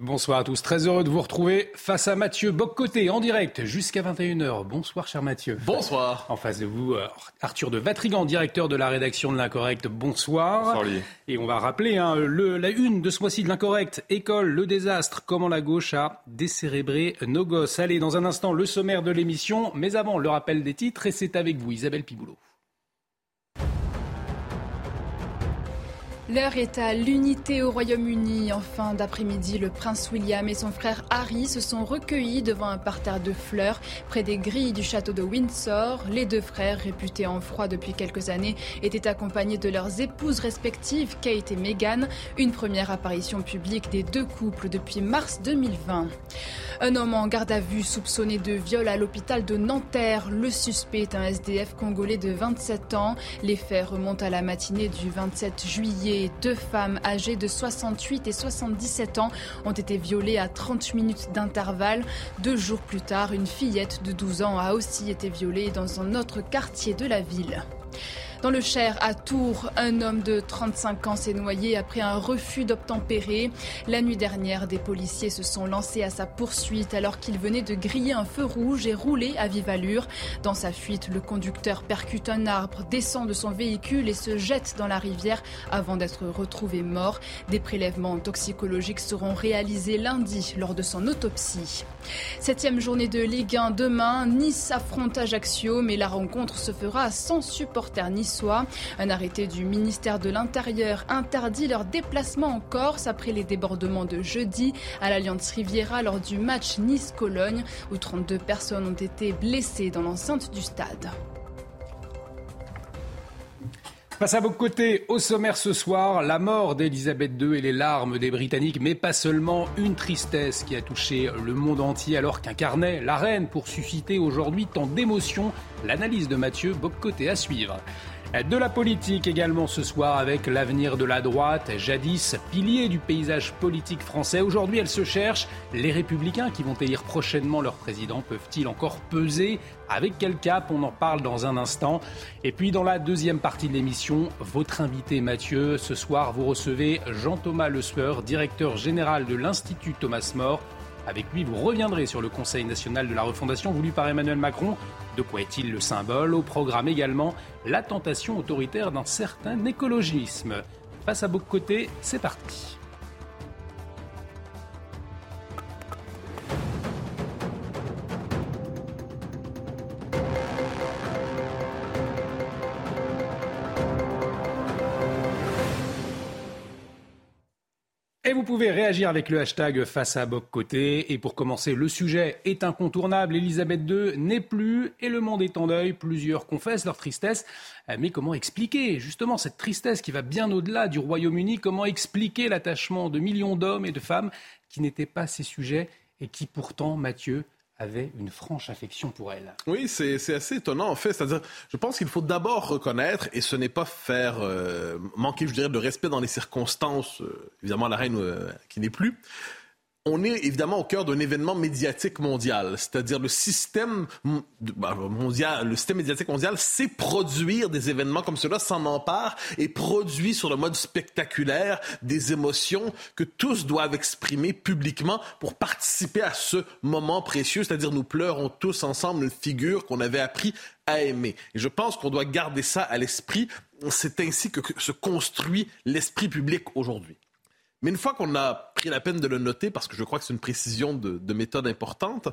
Bonsoir à tous, très heureux de vous retrouver face à Mathieu Boccoté en direct jusqu'à 21h. Bonsoir cher Mathieu. Bonsoir. En face de vous, euh, Arthur de Vatrigan, directeur de la rédaction de l'Incorrect. Bonsoir. Bonsoir. Et on va rappeler hein, le, la une de ce mois-ci de l'Incorrect. École, le désastre, comment la gauche a décérébré nos gosses. Allez, dans un instant, le sommaire de l'émission. Mais avant, le rappel des titres et c'est avec vous Isabelle Piboulot. L'heure est à l'unité au Royaume-Uni. En fin d'après-midi, le prince William et son frère Harry se sont recueillis devant un parterre de fleurs près des grilles du château de Windsor. Les deux frères, réputés en froid depuis quelques années, étaient accompagnés de leurs épouses respectives, Kate et Meghan. Une première apparition publique des deux couples depuis mars 2020. Un homme en garde à vue soupçonné de viol à l'hôpital de Nanterre. Le suspect est un SDF congolais de 27 ans. Les faits remontent à la matinée du 27 juillet. Deux femmes âgées de 68 et 77 ans ont été violées à 30 minutes d'intervalle. Deux jours plus tard, une fillette de 12 ans a aussi été violée dans un autre quartier de la ville. Dans le Cher, à Tours, un homme de 35 ans s'est noyé après un refus d'obtempérer. La nuit dernière, des policiers se sont lancés à sa poursuite alors qu'il venait de griller un feu rouge et rouler à vive allure. Dans sa fuite, le conducteur percute un arbre, descend de son véhicule et se jette dans la rivière avant d'être retrouvé mort. Des prélèvements toxicologiques seront réalisés lundi lors de son autopsie. Septième journée de Ligue 1 demain. Nice affronte Ajaccio, mais la rencontre se fera sans supporters niçois. Un arrêté du ministère de l'Intérieur interdit leur déplacement en Corse après les débordements de jeudi à l'Alliance Riviera lors du match Nice-Cologne, où 32 personnes ont été blessées dans l'enceinte du stade. Face à vos côtés, au sommaire ce soir, la mort d'Elisabeth II et les larmes des Britanniques, mais pas seulement une tristesse qui a touché le monde entier alors qu'incarnait la reine pour susciter aujourd'hui tant d'émotions. L'analyse de Mathieu Boccoté à suivre. De la politique également ce soir avec l'avenir de la droite, jadis pilier du paysage politique français. Aujourd'hui, elle se cherche. Les républicains qui vont élire prochainement leur président peuvent-ils encore peser Avec quel cap? On en parle dans un instant. Et puis dans la deuxième partie de l'émission, votre invité Mathieu. Ce soir, vous recevez Jean-Thomas Le Sueur, directeur général de l'Institut Thomas More. Avec lui, vous reviendrez sur le Conseil national de la refondation voulu par Emmanuel Macron. De quoi est-il le symbole? Au programme également, la tentation autoritaire d'un certain écologisme. Face à côtés, c'est parti. Pouvez réagir avec le hashtag face à Boc Côté. Et pour commencer, le sujet est incontournable. Elisabeth II n'est plus et le monde est en deuil. Plusieurs confessent leur tristesse. Mais comment expliquer justement cette tristesse qui va bien au-delà du Royaume-Uni? Comment expliquer l'attachement de millions d'hommes et de femmes qui n'étaient pas ces sujets et qui pourtant, Mathieu, avait une franche affection pour elle. Oui, c'est assez étonnant en fait. C'est-à-dire, je pense qu'il faut d'abord reconnaître, et ce n'est pas faire euh, manquer, je dirais, de respect dans les circonstances, euh, évidemment la reine euh, qui n'est plus, on est évidemment au cœur d'un événement médiatique mondial, c'est-à-dire le système bah, mondial, le système médiatique mondial sait produire des événements comme cela, s'en empare et produit sur le mode spectaculaire des émotions que tous doivent exprimer publiquement pour participer à ce moment précieux, c'est-à-dire nous pleurons tous ensemble une figure qu'on avait appris à aimer. Et je pense qu'on doit garder ça à l'esprit. C'est ainsi que se construit l'esprit public aujourd'hui. Mais une fois qu'on a pris la peine de le noter, parce que je crois que c'est une précision de, de, méthode importante,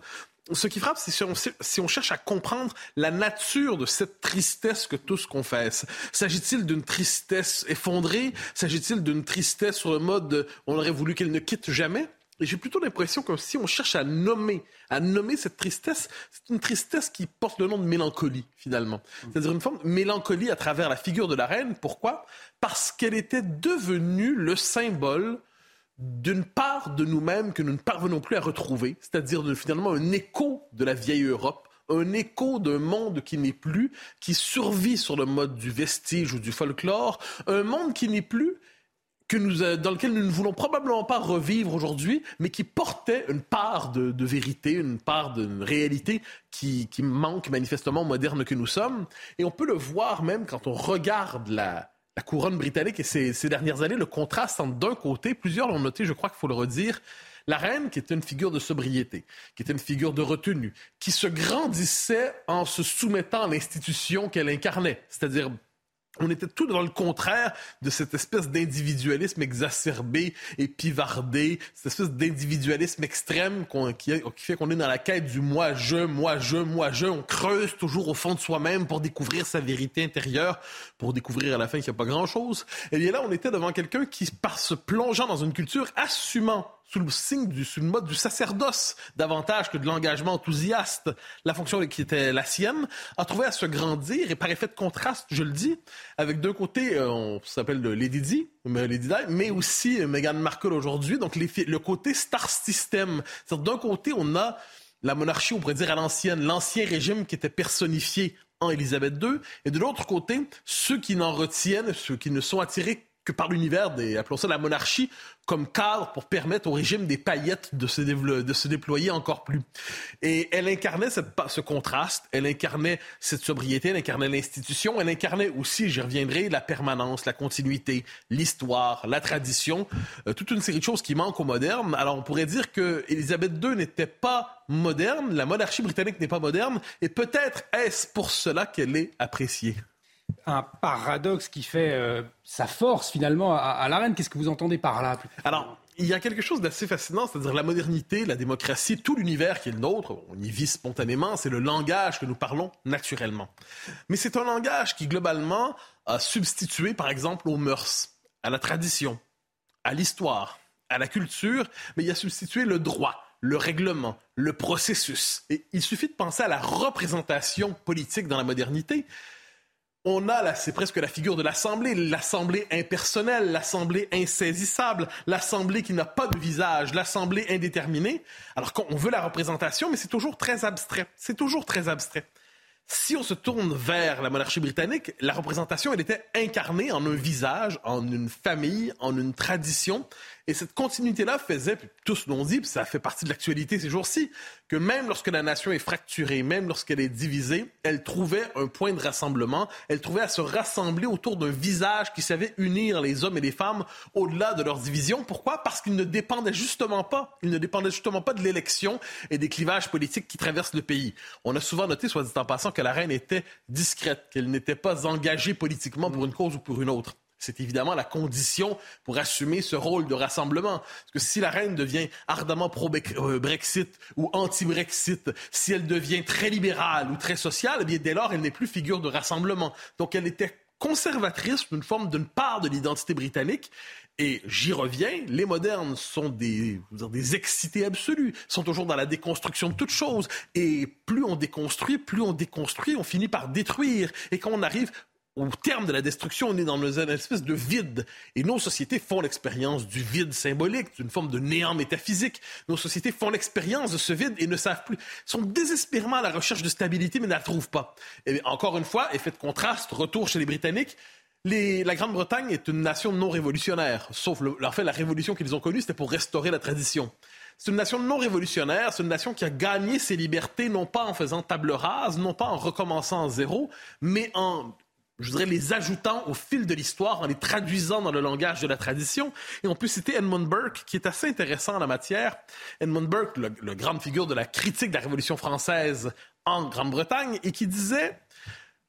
ce qui frappe, c'est si on, cherche à comprendre la nature de cette tristesse que tous confessent. S'agit-il d'une tristesse effondrée? S'agit-il d'une tristesse sur le mode de, on aurait voulu qu'elle ne quitte jamais? J'ai plutôt l'impression que si on cherche à nommer, à nommer cette tristesse, c'est une tristesse qui porte le nom de mélancolie, finalement. C'est-à-dire une forme de mélancolie à travers la figure de la reine. Pourquoi? Parce qu'elle était devenue le symbole d'une part de nous-mêmes que nous ne parvenons plus à retrouver, c'est-à-dire finalement un écho de la vieille Europe, un écho d'un monde qui n'est plus, qui survit sur le mode du vestige ou du folklore, un monde qui n'est plus, que nous, euh, dans lequel nous ne voulons probablement pas revivre aujourd'hui, mais qui portait une part de, vérité, une part de réalité qui, manque manifestement moderne que nous sommes. Et on peut le voir même quand on regarde la, couronne britannique et ces, ces dernières années, le contraste entre d'un côté, plusieurs l'ont noté, je crois qu'il faut le redire, la reine, qui était une figure de sobriété, qui était une figure de retenue, qui se grandissait en se soumettant à l'institution qu'elle incarnait, c'est-à-dire on était tout dans le contraire de cette espèce d'individualisme exacerbé et pivardé, cette espèce d'individualisme extrême qui, fait qu'on est dans la quête du moi, je, moi, je, moi, je. On creuse toujours au fond de soi-même pour découvrir sa vérité intérieure, pour découvrir à la fin qu'il n'y a pas grand-chose. Et bien là, on était devant quelqu'un qui, par se plongeant dans une culture, assumant sous le signe du, sous le mode du sacerdoce davantage que de l'engagement enthousiaste, la fonction qui était la sienne, a trouvé à se grandir et par effet de contraste, je le dis, avec d'un côté, euh, on s'appelle Lady Di, Lady Di, mais aussi euh, Meghan Markle aujourd'hui, donc les, le côté star system. D'un côté, on a la monarchie, on pourrait dire à l'ancienne, l'ancien régime qui était personnifié en Élisabeth II, et de l'autre côté, ceux qui n'en retiennent, ceux qui ne sont attirés que par l'univers des, appelons ça la monarchie, comme cadre pour permettre au régime des paillettes de se, déployer encore plus. Et elle incarnait ce contraste, elle incarnait cette sobriété, elle incarnait l'institution, elle incarnait aussi, j'y reviendrai, la permanence, la continuité, l'histoire, la tradition, euh, toute une série de choses qui manquent au moderne. Alors on pourrait dire que Élisabeth II n'était pas moderne, la monarchie britannique n'est pas moderne, et peut-être est-ce pour cela qu'elle est appréciée? Un paradoxe qui fait euh, sa force finalement à, la reine. Qu'est-ce que vous entendez par là Alors, il y a quelque chose d'assez fascinant, c'est-à-dire la modernité, la démocratie, tout l'univers qui est le nôtre, on y vit spontanément, c'est le langage que nous parlons naturellement. Mais c'est un langage qui, globalement, a substitué, par exemple, aux mœurs, à la tradition, à l'histoire, à la culture, mais il a substitué le droit, le règlement, le processus. Et il suffit de penser à la représentation politique dans la modernité on a là, c'est presque la figure de l'Assemblée, l'Assemblée impersonnelle, l'Assemblée insaisissable, l'Assemblée qui n'a pas de visage, l'Assemblée indéterminée. Alors qu'on veut la représentation, mais c'est toujours très abstrait. C'est toujours très abstrait. Si on se tourne vers la monarchie britannique, la représentation, elle était incarnée en un visage, en une famille, en une tradition. Et cette continuité-là faisait, puis tous l'ont dit, ça fait partie de l'actualité ces jours-ci, que même lorsque la nation est fracturée, même lorsqu'elle est divisée, elle trouvait un point de rassemblement, elle trouvait à se rassembler autour d'un visage qui savait unir les hommes et les femmes au-delà de leurs divisions. Pourquoi? Parce qu'ils ne dépendaient justement pas, ils ne dépendaient justement pas de l'élection et des clivages politiques qui traversent le pays. On a souvent noté, soit dit en passant, que la reine était discrète, qu'elle n'était pas engagée politiquement pour une cause ou pour une autre. C'est évidemment la condition pour assumer ce rôle de rassemblement. Parce que si la reine devient ardemment pro-Brexit ou anti-Brexit, si elle devient très libérale ou très sociale, eh bien dès lors, elle n'est plus figure de rassemblement. Donc elle était conservatrice d'une forme d'une part de l'identité britannique. Et j'y reviens, les modernes sont des, excités absolus, sont toujours dans la déconstruction de toute chose. Et plus on déconstruit, plus on déconstruit, on finit par détruire. Et quand on arrive au terme de la destruction, on est dans une espèce de vide. Et nos sociétés font l'expérience du vide symbolique, d'une forme de néant métaphysique. Nos sociétés font l'expérience de ce vide et ne savent plus, sont désespérément à la recherche de stabilité, mais ne la trouvent pas. Et encore une fois, effet de contraste, retour chez les Britanniques. la Grande-Bretagne est une nation non révolutionnaire, sauf en fait la révolution qu'ils ont connue, c'était pour restaurer la tradition. C'est une nation non révolutionnaire, c'est une nation qui a gagné ses libertés non pas en faisant table rase, non pas en recommençant à zéro, mais en je voudrais les ajoutant au fil de l'histoire, en les traduisant dans le langage de la tradition. Et on peut citer Edmund Burke, qui est assez intéressant en la matière. Edmund Burke, le, le grande figure de la critique de la Révolution française en Grande-Bretagne, et qui disait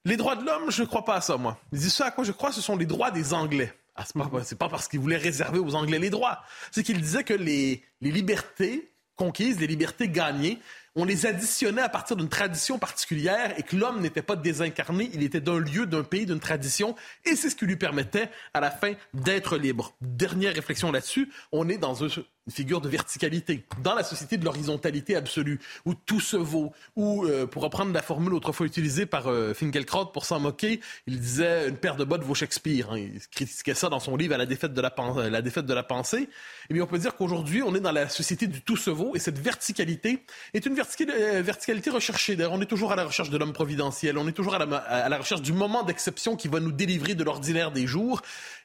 Les droits de l'homme, je ne crois pas à ça, moi. Il dit Ce à quoi je crois, ce sont les droits des Anglais. Ah, c'est pas, pas parce qu'il voulait réserver aux Anglais les droits. C'est qu'il disait que les libertés conquises, les libertés gagnées, on les additionnait à partir d'une tradition particulière et que l'homme n'était pas désincarné, il était d'un lieu, d'un pays, d'une tradition, et c'est ce qui lui permettait à la fin d'être libre. Dernière réflexion là-dessus, on est dans un, une figure de verticalité, dans la société de l'horizontalité absolue, où tout se vaut, où, euh, pour reprendre la formule autrefois utilisée par euh, Finkielkraut pour s'en moquer, il disait une paire de bottes vaut Shakespeare. Hein. Il critiquait ça dans son livre à la défaite de la, euh, la défaite de la pensée. Et eh bien, on peut dire qu'aujourd'hui, on est dans la société du tout se vaut, et cette verticalité est une verticalité recherchée. D'ailleurs, on est toujours à la recherche de l'homme providentiel, on est toujours à la, à la recherche du moment d'exception qui va nous délivrer de l'ordinaire des jours.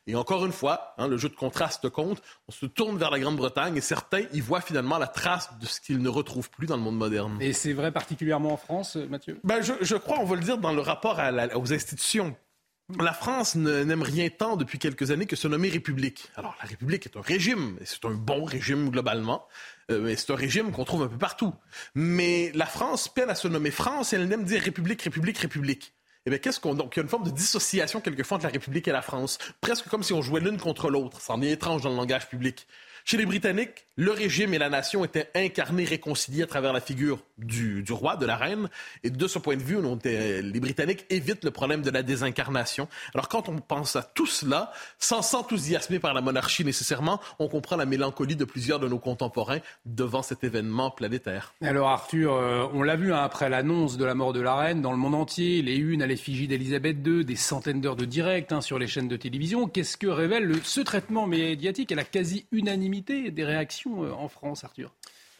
Et encore une fois, hein, le jeu de contraste compte. On se tourne vers la Grande-Bretagne et certains y voient finalement la trace de ce qu'ils ne retrouvent plus dans le monde moderne. Et c'est vrai particulièrement en France, Mathieu? Ben, je, crois, on va le dire, dans le rapport aux institutions. La France n'aime rien tant depuis quelques années que se nommer République. Alors, la République est un régime, et c'est un bon régime globalement, euh, mais c'est un régime qu'on trouve un peu partout. Mais la France peine à se nommer France et elle aime dire République, République, République. Eh bien, qu'est-ce qu'on. Donc, il y a une forme de dissociation quelquefois entre la République et la France. Presque comme si on jouait l'une contre l'autre. C'en est étrange dans le langage public. Chez les Britanniques, le régime et la nation étaient incarnés, réconciliés à travers la figure du, roi, de la reine. Et de ce point de vue, les Britanniques évitent le problème de la désincarnation. Alors quand on pense à tout cela, sans s'enthousiasmer par la monarchie nécessairement, on comprend la mélancolie de plusieurs de nos contemporains devant cet événement planétaire. Alors Arthur, euh, on l'a vu hein, après l'annonce de la mort de la reine dans le monde entier, les unes à l'effigie d'Elisabeth II, des centaines d'heures de direct hein, sur les chaînes de télévision. Qu'est-ce que révèle ce traitement médiatique et la quasi-unanimité des réactions euh, en France, Arthur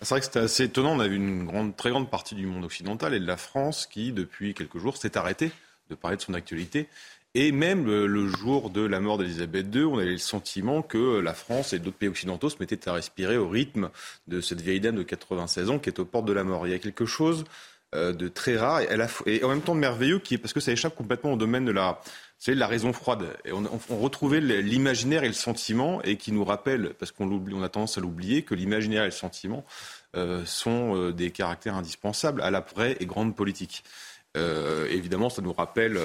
c'est vrai que c'était assez étonnant. On a vu une très grande partie du monde occidental et de la France qui, depuis quelques jours, s'est arrêtée de parler de son actualité. Et même le, jour de la mort d'Elisabeth II, on avait le sentiment que la France et d'autres pays occidentaux se mettaient à respirer au rythme de cette vieille dame de 96 ans qui est aux portes de la mort. Il y a quelque chose euh, de très rare et, en même temps de merveilleux qui est parce que ça échappe complètement au domaine de la, c'est la raison froide. On, retrouvait l'imaginaire et le sentiment, et qui nous rappelle, parce qu'on on a tendance à l'oublier, que l'imaginaire et le sentiment euh, sont euh, des caractères indispensables à la vraie et grande politique. Euh, évidemment, ça nous rappelle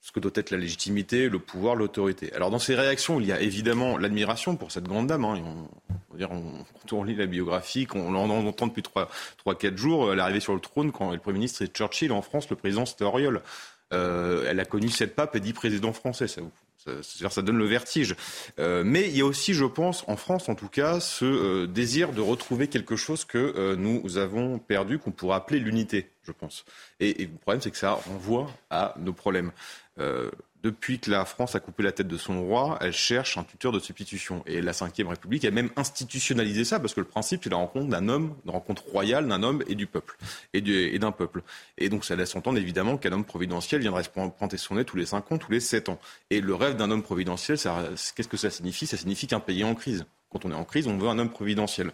ce que doit être la légitimité, le pouvoir, l'autorité. Alors dans ces réactions, il y a évidemment l'admiration pour cette grande dame. Hein, on, lit la biographie, on, on entend depuis 3-4 jours, l'arrivée sur le trône, quand le Premier ministre est Churchill, en France, le président c'était Auriol. Euh, elle a connu sept papes et dix présidents français. Ça, ça, ça donne le vertige. Euh, mais il y a aussi, je pense, en France en tout cas, ce euh, désir de retrouver quelque chose que nous avons perdu, qu'on pourrait appeler l'unité, je pense. Et, et, le problème, c'est que ça renvoie à nos problèmes depuis que la France a coupé la tête de son roi, elle cherche un tuteur de substitution. Et la Ve République a même institutionnalisé ça, parce que le principe, c'est la rencontre d'un homme, une rencontre royale d'un homme et du peuple, et, d'un peuple. Et donc ça laisse entendre évidemment qu'un homme providentiel viendrait se son nez tous les cinq ans, tous les sept ans. Et le rêve d'un homme providentiel, qu'est-ce que ça signifie? Ça signifie qu'un pays est en crise. Quand on est en crise, on veut un homme providentiel.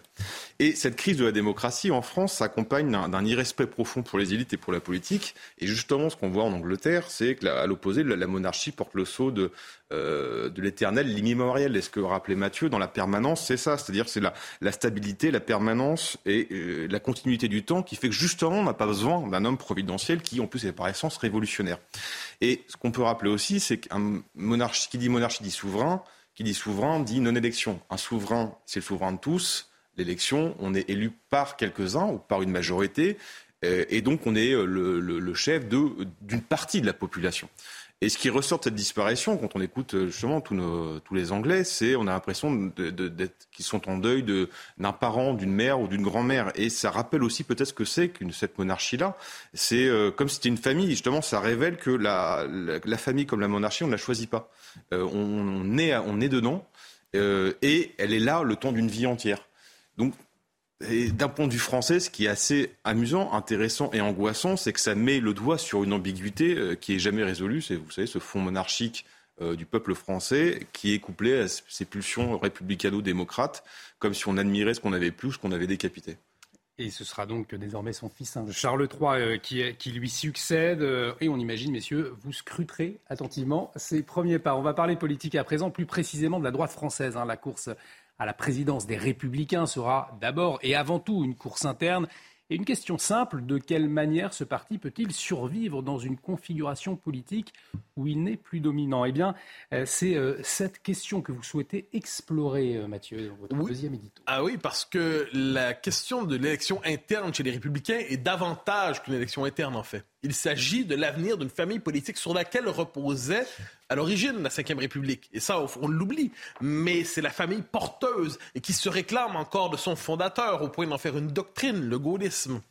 Et cette crise de la démocratie en France s'accompagne d'un irrespect profond pour les élites et pour la politique. Et justement, ce qu'on voit en Angleterre, c'est qu'à l'opposé, la, monarchie porte le sceau de, euh, de l'éternel, l'immémorial. Et ce que rappelait Mathieu dans la permanence, c'est ça. C'est-à-dire c'est la, la, stabilité, la permanence et euh, la continuité du temps qui fait que justement, on n'a pas besoin d'un homme providentiel qui, en plus, est par essence révolutionnaire. Et ce qu'on peut rappeler aussi, c'est qu'un monarchie qui dit monarchie dit souverain qui dit souverain dit non-élection. Un souverain, c'est le souverain de tous. L'élection, on est élu par quelques-uns ou par une majorité. Euh, et donc, on est euh, le, chef d'une partie de la population. Et ce qui ressort de cette disparition, quand on écoute euh, justement tous, tous les Anglais, c'est on a l'impression qu'ils sont en deuil d'un parent, d'une mère ou d'une grand-mère. Et ça rappelle aussi peut-être ce que c'est qu'une cette monarchie-là. C'est comme si c'était une famille. Justement, ça révèle que la, la, famille comme la monarchie, on ne la choisit pas. Euh, on, est, on est dedans et elle est là le temps d'une vie entière. Donc d'un point de vue français, ce qui est assez amusant, intéressant et angoissant, c'est que ça met le doigt sur une ambiguïté euh, qui est jamais résolue. C'est, vous savez, ce fond monarchique euh, du peuple français qui est couplé à ces pulsions républicano-démocrates, comme si on admirait ce qu'on avait plus, ce qu'on avait décapité. Et ce sera donc désormais son fils, Charles III, euh, qui, lui succède. et on imagine, messieurs, vous scruterez attentivement ses premiers pas. On va parler politique à présent, plus précisément de la droite française. Hein, la course à la présidence des Républicains sera d'abord et avant tout une course interne. Et une question simple, de quelle manière ce parti peut-il survivre dans une configuration politique où il n'est plus dominant? Eh bien, euh, c'est euh, cette question que vous souhaitez explorer, euh, Mathieu, dans votre deuxième édito. Ah oui, parce que la question de l'élection interne chez les républicains est davantage qu'une élection interne, en fait. Il s'agit de l'avenir d'une famille politique sur laquelle reposait à l'origine la Ve République. Et ça, on l'oublie. Mais c'est la famille porteuse et qui se réclame encore de son fondateur au point d'en faire une doctrine, le gaullisme.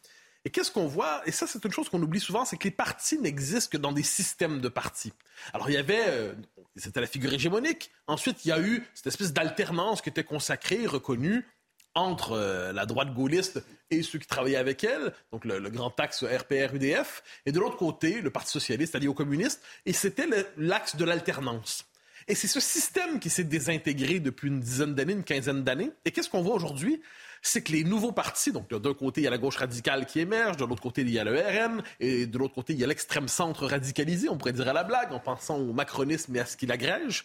Et qu'est-ce qu'on voit? Et ça, c'est une chose qu'on oublie souvent, c'est que les partis n'existent que dans des systèmes de partis. Alors, il y avait, euh, c'était la figure hégémonique. Ensuite, il y a eu cette espèce d'alternance qui était consacrée, reconnue entre euh, la droite gaulliste et ceux qui travaillaient avec elle, donc le, grand axe RPR-UDF, et de l'autre côté, le Parti socialiste allié aux communistes, et c'était l'axe de l'alternance. Et c'est ce système qui s'est désintégré depuis une dizaine d'années, une quinzaine d'années. Et qu'est-ce qu'on voit aujourd'hui? C'est que les nouveaux partis, donc d'un côté, il y a la gauche radicale qui émerge, de l'autre côté, il y a le RN, et de l'autre côté, il y a l'extrême centre radicalisé, on pourrait dire à la blague, en pensant au macronisme et à ce qu'il agrège.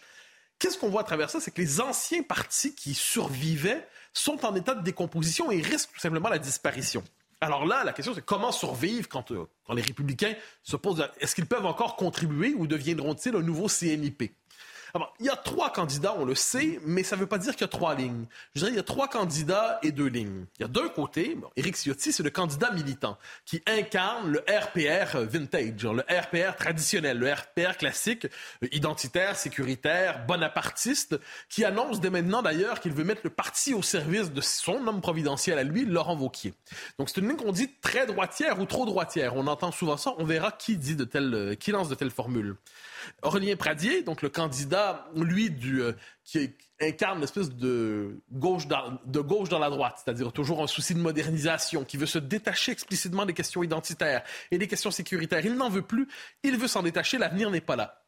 Qu'est-ce qu'on voit à travers ça? C'est que les anciens partis qui survivaient sont en état de décomposition et risquent tout simplement la disparition. Alors là, la question, c'est comment survivre quand, euh, les républicains se posent... Est-ce qu'ils peuvent encore contribuer ou deviendront-ils un nouveau CNIP? Il y a trois candidats, on le sait, mais ça ne veut pas dire qu'il y a trois lignes. Je dirais qu'il y a trois candidats et deux lignes. Il y a d'un côté, bon, Éric Ciotti, c'est le candidat militant qui incarne le RPR vintage, le RPR traditionnel, le RPR classique, euh, identitaire, sécuritaire, bonapartiste, qui annonce dès maintenant d'ailleurs qu'il veut mettre le parti au service de son homme providentiel à lui, Laurent Vauquier. Donc c'est une ligne qu'on dit très droitière ou trop droitière. On entend souvent ça. On verra qui dit de telles, euh, qui lance de telles formules. Aurélien Pradier, donc le candidat, lui, euh, qui incarne une espèce de gauche, de gauche dans la droite, c'est-à-dire toujours un souci de modernisation, qui veut se détacher explicitement des questions identitaires et des questions sécuritaires. Il n'en veut plus, il veut s'en détacher, l'avenir n'est pas là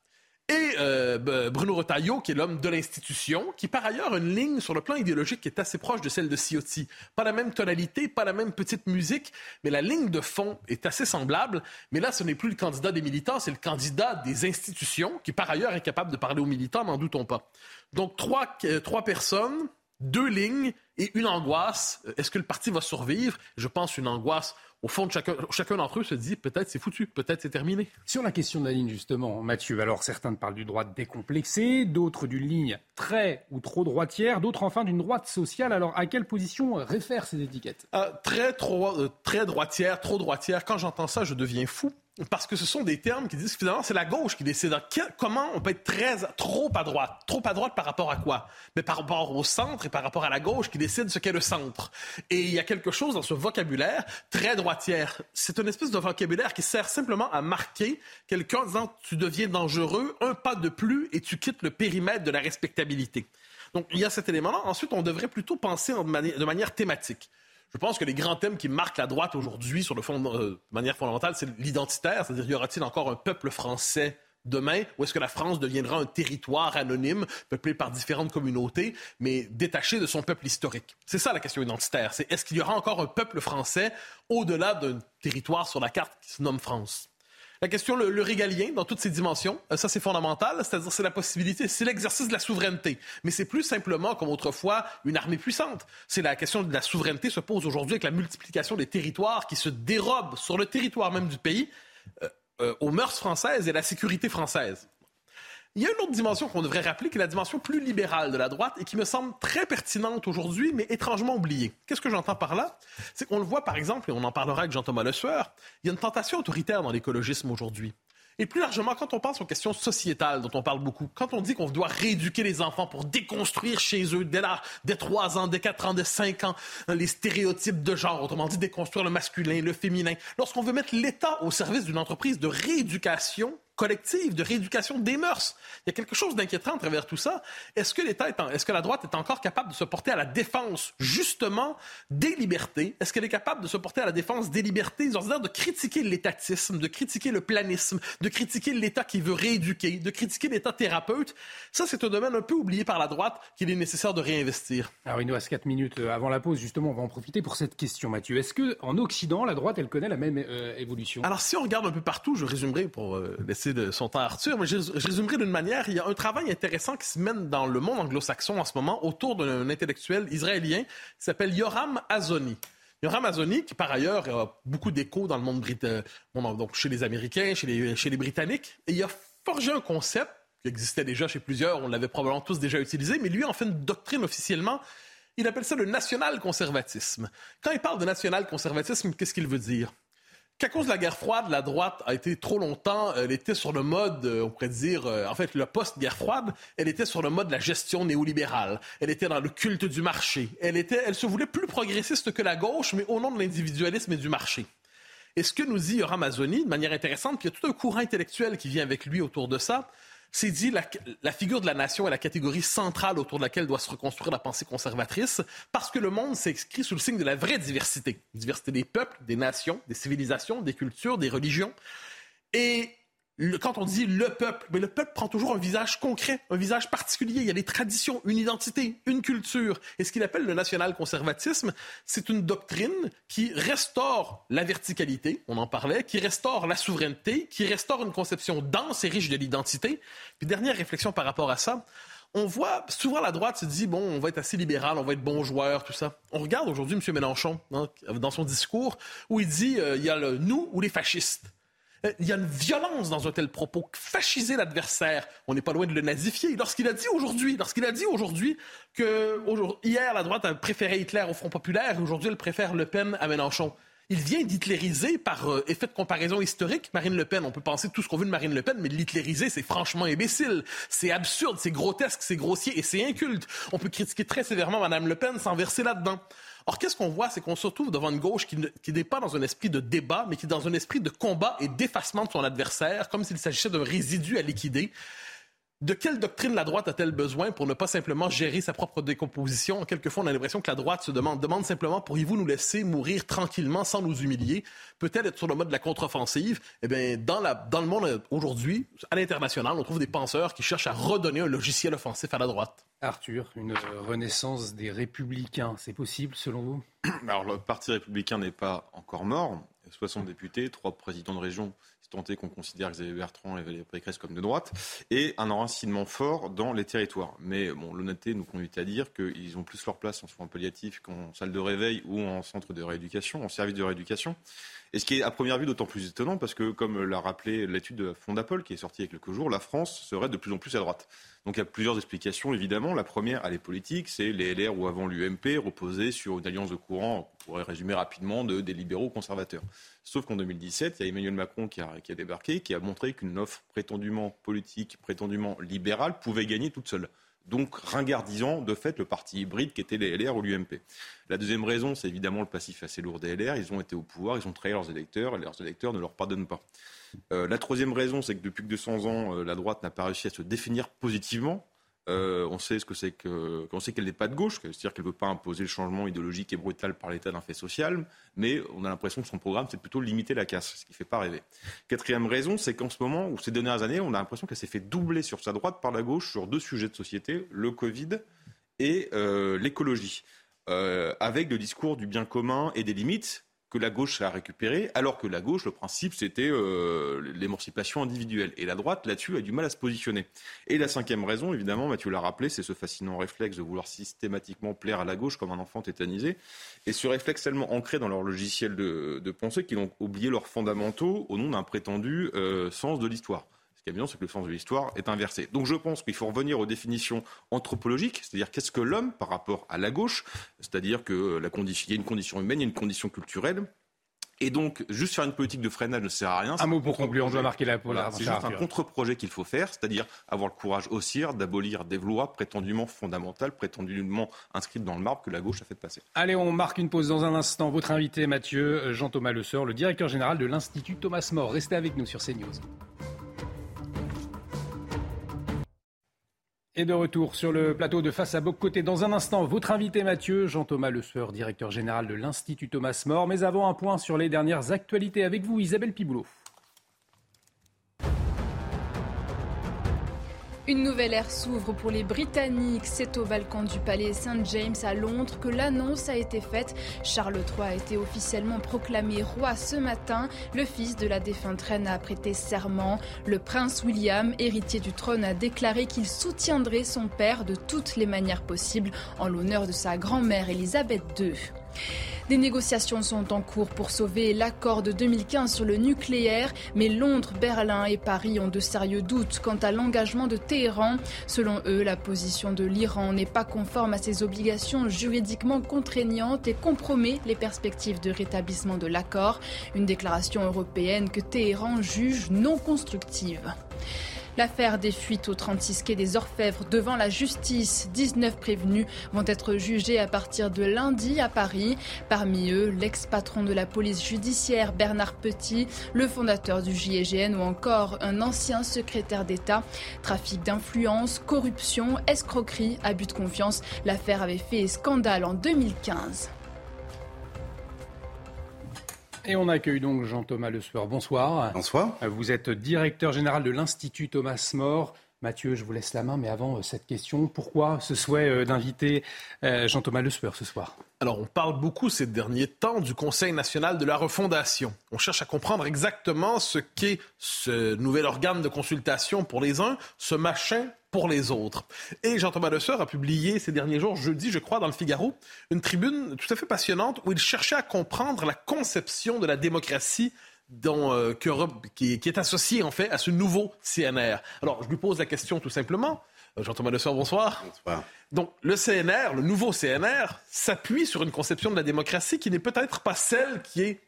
et euh, Bruno Retailleau, qui est l'homme de l'institution, qui par ailleurs a une ligne sur le plan idéologique qui est assez proche de celle de Ciotti. Pas la même tonalité, pas la même petite musique, mais la ligne de fond est assez semblable. Mais là, ce n'est plus le candidat des militants, c'est le candidat des institutions, qui par ailleurs est capable de parler aux militants, n'en doutons pas. Donc trois, euh, trois personnes, deux lignes et une angoisse. Est-ce que le parti va survivre? Je pense une angoisse au fond de chacun, chacun d'entre eux se dit peut-être c'est foutu, peut-être c'est terminé. Sur la question de la ligne, justement, Mathieu, alors certains parlent du droite décomplexé, d'autres d'une ligne très ou trop droitière, d'autres enfin d'une droite sociale. Alors à quelle position réfèrent ces étiquettes? Euh, Très, trop, euh, très droitière, trop droitière. Quand j'entends ça, je deviens fou parce que ce sont des termes qui disent que finalement c'est la gauche qui décide. comment on peut être très, trop à droite? Trop à droite par rapport à quoi? Mais par rapport au centre et par rapport à la gauche qui décide ce qu'est le centre. Et il y a quelque chose dans ce vocabulaire très droitière. C'est une espèce de vocabulaire qui sert simplement à marquer quelqu'un disant tu deviens dangereux, un pas de plus et tu quittes le périmètre de la respectabilité. Donc il y a cet élément-là. Ensuite, on devrait plutôt penser de manière thématique. Je pense que les grands thèmes qui marquent la droite aujourd'hui sur le fond, euh, de manière fondamentale, c'est l'identitaire, c'est-à-dire y aura-t-il encore un peuple français demain, ou est-ce que la France deviendra un territoire anonyme, peuplé par différentes communautés, mais détaché de son peuple historique? C'est ça la question identitaire. C'est est-ce qu'il y aura encore un peuple français au-delà d'un territoire sur la carte qui se nomme France? La question, le, régalien, dans toutes ses dimensions, euh, ça c'est fondamental, c'est-à-dire c'est la possibilité, c'est l'exercice de la souveraineté. Mais c'est plus simplement, comme autrefois, une armée puissante. C'est la question de la souveraineté se pose aujourd'hui avec la multiplication des territoires qui se dérobent sur le territoire même du pays euh, euh, aux mœurs françaises et à la sécurité française. Il y a une autre dimension qu'on devrait rappeler, qui est la dimension plus libérale de la droite et qui me semble très pertinente aujourd'hui, mais étrangement oubliée. Qu'est-ce que j'entends par là? C'est qu'on le voit, par exemple, et on en parlera avec Jean-Thomas Le Sueur, il y a une tentation autoritaire dans l'écologisme aujourd'hui. Et plus largement, quand on pense aux questions sociétales dont on parle beaucoup, quand on dit qu'on doit rééduquer les enfants pour déconstruire chez eux dès l'âge des 3 ans, des 4 ans, des 5 ans, les stéréotypes de genre, autrement dit déconstruire le masculin, le féminin, lorsqu'on veut mettre l'État au service d'une entreprise de rééducation, collective, de rééducation des mœurs. Il y a quelque chose d'inquiétant à travers tout ça. Est-ce que l'État est, ce que la droite est encore capable de se porter à la défense, justement, des libertés? Est-ce qu'elle est capable de se porter à la défense des libertés, de critiquer l'étatisme, de critiquer le planisme, de critiquer l'État qui veut rééduquer, de critiquer l'État thérapeute? Ça, c'est un domaine un peu oublié par la droite qu'il est nécessaire de réinvestir. Alors, il nous reste quatre minutes euh, avant la pause. Justement, on va en profiter pour cette question, Mathieu. Est-ce qu'en Occident, la droite, elle connaît la même euh, évolution? Alors, si on regarde un peu partout, je résumerai pour euh, laisser de son temps à Arthur, mais je, résumerai d'une manière, il y a un travail intéressant qui se mène dans le monde anglo-saxon en ce moment autour d'un intellectuel israélien qui s'appelle Yoram Azoni. Yoram Amazoni, qui par ailleurs a beaucoup d'écho dans le monde britannique, donc chez les Américains, chez les, chez les Britanniques, et il a forgé un concept qui existait déjà chez plusieurs, on l'avait probablement tous déjà utilisé, mais lui en fait une doctrine officiellement. Il appelle ça le national-conservatisme. Quand il parle de national-conservatisme, qu'est-ce qu'il veut dire? Qu'à cause de la guerre froide, la droite a été trop longtemps, elle était sur le mode, euh, on pourrait dire, euh, en fait, le post-guerre froide, elle était sur le mode de la gestion néolibérale. Elle était dans le culte du marché. Elle était, elle se voulait plus progressiste que la gauche, mais au nom de l'individualisme et du marché. Et ce que nous dit Yoram Amazoni, de manière intéressante, puis il y a tout un courant intellectuel qui vient avec lui autour de ça, c'est dit la, la, figure de la nation est la catégorie centrale autour de laquelle doit se reconstruire la pensée conservatrice, parce que le monde s'écrit sous le signe de la vraie diversité. Diversité des peuples, des nations, des civilisations, des cultures, des religions. Et quand on dit le peuple, mais le peuple prend toujours un visage concret, un visage particulier. Il y a des traditions, une identité, une culture. Et ce qu'il appelle le national-conservatisme, c'est une doctrine qui restaure la verticalité, on en parlait, qui restaure la souveraineté, qui restaure une conception dense et riche de l'identité. Puis dernière réflexion par rapport à ça, on voit souvent la droite se dit bon, on va être assez libéral, on va être bon joueur, tout ça. On regarde aujourd'hui M. Mélenchon dans son discours où il dit euh, il y a le nous ou les fascistes. Euh, il y a une violence dans un tel propos. Fasciser l'adversaire, on n'est pas loin de le nazifier. Lorsqu'il a dit aujourd'hui, lorsqu'il a dit aujourd'hui que hier la droite a préféré Hitler au Front populaire et aujourd'hui elle préfère Le Pen à Mélenchon. Il vient d'hitlériser par euh, effet de comparaison historique Marine Le Pen. On peut penser tout ce qu'on veut de Marine Le Pen, mais l'hitlériser, c'est franchement imbécile. C'est absurde, c'est grotesque, c'est grossier et c'est inculte. On peut critiquer très sévèrement Madame Le Pen sans verser là-dedans. Or, qu'est-ce qu'on voit? C'est qu'on se retrouve devant une gauche qui, n'est pas dans un esprit de débat, mais qui est dans un esprit de combat et d'effacement de son adversaire, comme s'il s'agissait d'un résidu à liquider. De quelle doctrine la droite a-t-elle besoin pour ne pas simplement gérer sa propre décomposition? Quelquefois, on a l'impression que la droite se demande, demande simplement, pourriez-vous nous laisser mourir tranquillement sans nous humilier? Peut-être être sur le mode de la contre-offensive? Eh bien, dans, la, dans le monde aujourd'hui, à l'international, on trouve des penseurs qui cherchent à redonner un logiciel offensif à la droite. Arthur, une renaissance des républicains, c'est possible selon vous? Alors, le Parti républicain n'est pas encore mort. 60 députés, trois présidents de région tenter qu'on considère Xavier Bertrand et Valérie Pécresse comme de droite, et un enracinement fort dans les territoires. Mais bon, l'honnêteté nous conduit à dire qu'ils ont plus leur place en soins palliatifs qu'en salle de réveil ou en centre de rééducation, en service de rééducation. Et ce qui est à première vue d'autant plus étonnant parce que, comme l'a rappelé l'étude de Fondapol qui est sortie il y a quelques jours, la France serait de plus en plus à droite. Donc il y a plusieurs explications, évidemment. La première, elle est politique, c'est les LR ou avant l'UMP reposaient sur une alliance de courant, on pourrait résumer rapidement, de, des libéraux conservateurs. Sauf qu'en 2017, il y a Emmanuel Macron qui a, qui a débarqué, qui a montré qu'une offre prétendument politique, prétendument libérale, pouvait gagner toute seule donc ringardisant de fait le parti hybride qui était les LR ou l'UMP. La deuxième raison, c'est évidemment le passif assez lourd des LR. Ils ont été au pouvoir, ils ont trahi leurs électeurs, et leurs électeurs ne leur pardonnent pas. Euh, la troisième raison, c'est que depuis que 200 ans, euh, la droite n'a pas réussi à se définir positivement euh, on sait ce que c'est sait qu'elle n'est pas de gauche, c'est-à-dire qu'elle ne veut pas imposer le changement idéologique et brutal par l'État d'un fait social, mais on a l'impression que son programme, c'est plutôt limiter la casse, ce qui ne fait pas rêver. Quatrième raison, c'est qu'en ce moment, ou ces dernières années, on a l'impression qu'elle s'est fait doubler sur sa droite par la gauche sur deux sujets de société, le Covid et euh, l'écologie, euh, avec le discours du bien commun et des limites que la gauche a récupéré, alors que la gauche, le principe, c'était euh, l'émancipation individuelle. Et la droite, là-dessus, a du mal à se positionner. Et la cinquième raison, évidemment, Mathieu l'a rappelé, c'est ce fascinant réflexe de vouloir systématiquement plaire à la gauche comme un enfant tétanisé. Et ce réflexe tellement ancré dans leur logiciel de, pensée qu'ils ont oublié leurs fondamentaux au nom d'un prétendu euh, sens de l'histoire. C'est que le sens de l'histoire est inversé. Donc je pense qu'il faut revenir aux définitions anthropologiques, c'est-à-dire qu'est-ce que l'homme par rapport à la gauche, c'est-à-dire que la condition, il y a une condition humaine, il y a une condition culturelle. Et donc, juste faire une politique de freinage ne sert à rien. Un mot pour conclure, on doit marquer la voilà, C'est juste un contre-projet qu'il faut faire, c'est-à-dire avoir le courage aussi d'abolir des lois prétendument fondamentales, prétendument inscrites dans le marbre que la gauche a fait passer. Allez, on marque une pause dans un instant. Votre invité, Mathieu Jean-Thomas Le Seur, le directeur général de l'Institut Thomas More. Restez avec nous sur CNews. Et de retour sur le plateau de Face à Côté. Dans un instant, votre invité Mathieu, Jean-Thomas Le Sueur, directeur général de l'Institut Thomas More. Mais avant, un point sur les dernières actualités avec vous, Isabelle Piboulot. Une nouvelle ère s'ouvre pour les Britanniques. C'est au balcon du palais St. James à Londres que l'annonce a été faite. Charles III a été officiellement proclamé roi ce matin. Le fils de la défunte reine a prêté serment. Le prince William, héritier du trône, a déclaré qu'il soutiendrait son père de toutes les manières possibles en l'honneur de sa grand-mère Elisabeth II. Des négociations sont en cours pour sauver l'accord de 2015 sur le nucléaire, mais Londres, Berlin et Paris ont de sérieux doutes quant à l'engagement de Téhéran. Selon eux, la position de l'Iran n'est pas conforme à ses obligations juridiquement contraignantes et compromet les perspectives de rétablissement de l'accord. Une déclaration européenne que Téhéran juge non constructive. L'affaire des fuites au 36 quai des Orfèvres devant la justice. 19 prévenus vont être jugés à partir de lundi à Paris. Parmi eux, l'ex-patron de la police judiciaire Bernard Petit, le fondateur du GIGN ou encore un ancien secrétaire d'État. Trafic d'influence, corruption, escroquerie, abus de confiance. L'affaire avait fait scandale en 2015. Et on accueille donc Jean-Thomas Le Sueur. Bonsoir. Bonsoir. Vous êtes directeur général de l'Institut Thomas More. Mathieu, je vous laisse la main, mais avant euh, cette question, pourquoi ce souhait euh, d'inviter euh, Jean-Thomas Le Sueur ce soir? Alors, on parle beaucoup ces derniers temps du Conseil national de la refondation. On cherche à comprendre exactement ce qu'est ce nouvel organe de consultation pour les uns, ce machin pour les autres. Et Jean-Thomas Lesseur a publié ces derniers jours, jeudi, je crois, dans le Figaro, une tribune tout à fait passionnante où il cherchait à comprendre la conception de la démocratie dont, euh, qui, qui, est associée, en fait, à ce nouveau CNR. Alors, je lui pose la question tout simplement. Euh, Jean-Thomas Lesseur, bonsoir. Bonsoir. Donc, le CNR, le nouveau CNR, s'appuie sur une conception de la démocratie qui n'est peut-être pas celle qui est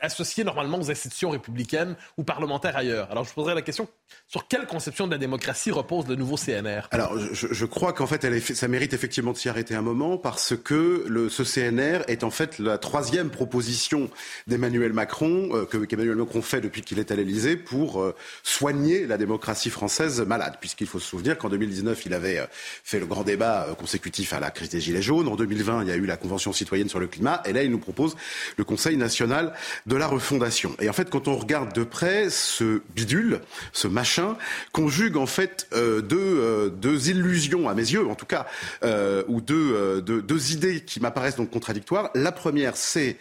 associée normalement aux institutions républicaines ou parlementaires ailleurs. Alors, je poserai la question sur quelle conception de la démocratie repose le nouveau CNR Alors, je, je crois qu'en fait, elle est, ça mérite effectivement de s'y arrêter un moment parce que le, ce CNR est en fait la troisième proposition d'Emmanuel Macron, euh, que qu'Emmanuel Macron fait depuis qu'il est à l'Élysée pour euh, soigner la démocratie française malade. Puisqu'il faut se souvenir qu'en 2019, il avait euh, fait le grand débat euh, consécutif à la crise des Gilets jaunes. En 2020, il y a eu la Convention citoyenne sur le climat. Et là, il nous propose le Conseil national de la refondation. Et en fait, quand on regarde de près ce bidule, ce machin conjugue en fait euh, deux, euh, deux, illusions à mes yeux, en tout cas, euh, ou deux, deux, deux idées qui m'apparaissent donc contradictoires. La première, c'est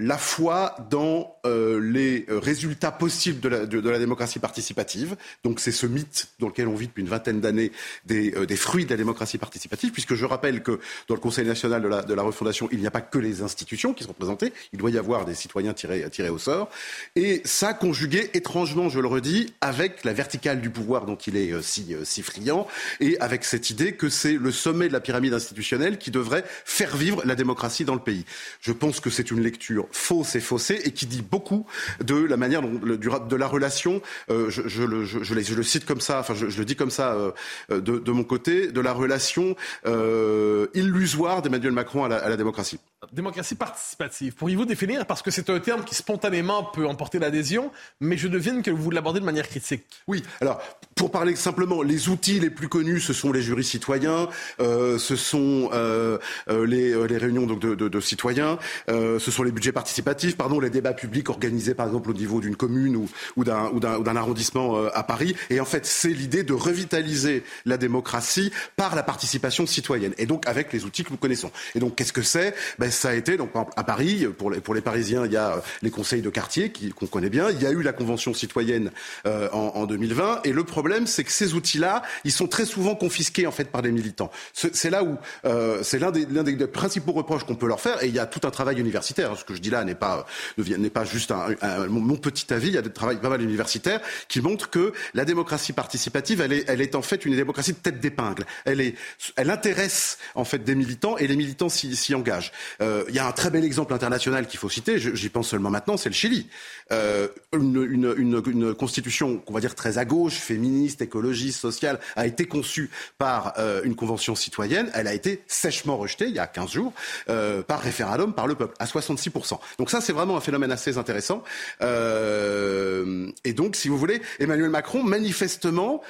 la foi dans euh, les résultats possibles de la, démocratie participative. Donc c'est ce mythe dans lequel on vit depuis une vingtaine d'années des, euh, fruits de la démocratie participative, puisque je rappelle que dans le Conseil national de la, refondation, il n'y a pas que les institutions qui sont représentées, il doit y avoir des citoyens tirés, tirés au sort. Et ça conjugué étrangement, je le redis, avec la verticale du pouvoir dont il est euh, si, si friand, et avec cette idée que c'est le sommet de la pyramide institutionnelle qui devrait faire vivre la démocratie dans le pays. Je pense que c'est une lecture fausse et faussée et qui dit beaucoup de la manière dont, le, de la relation, euh, je, le, je, je, le, cite comme ça, enfin je, le dis comme ça euh, de, de, mon côté, de la relation euh, illusoire d'Emmanuel Macron à la démocratie. Démocratie participative. Pourriez-vous définir, parce que c'est un terme qui spontanément peut emporter l'adhésion, mais je devine que vous l'abordez de manière critique. Oui, alors pour parler simplement, les outils les plus connus, ce sont les jurys citoyens, euh, ce sont euh, les, les, réunions donc, de, citoyens, euh, ce sont les budgets participatifs, pardon, les débats publics organisés par exemple au niveau d'une commune ou, ou d'un arrondissement euh, à Paris. Et en fait, c'est l'idée de revitaliser la démocratie par la participation citoyenne, et donc avec les outils que nous connaissons. Et donc qu'est-ce que c'est? Ben, ça a été, donc, à Paris, pour les, pour les Parisiens, il y a les conseils de quartier qu'on qu connaît bien. Il y a eu la convention citoyenne euh, en, en, 2020. Et le problème, c'est que ces outils-là, ils sont très souvent confisqués, en fait, par les militants. C'est là où, euh, c'est l'un des, des, des, principaux reproches qu'on peut leur faire. Et il y a tout un travail universitaire. Ce que je dis là n'est pas, n'est pas juste un, un, mon petit avis. Il y a des travail pas mal universitaires qui montrent que la démocratie participative, elle est, elle est en fait une démocratie de tête d'épingle. Elle est, elle intéresse, en fait, des militants et les militants s'y engagent. Euh, il y a un très bel exemple international qu'il faut citer, j'y pense seulement maintenant, c'est le Chili. Euh, une, constitution qu'on va dire très à gauche, féministe, écologiste, sociale, a été conçue par euh, une convention citoyenne. Elle a été sèchement rejetée il y a 15 jours euh, par référendum par le peuple à 66%. Donc ça, c'est vraiment un phénomène assez intéressant. Et donc, si vous voulez, Emmanuel Macron, manifestement,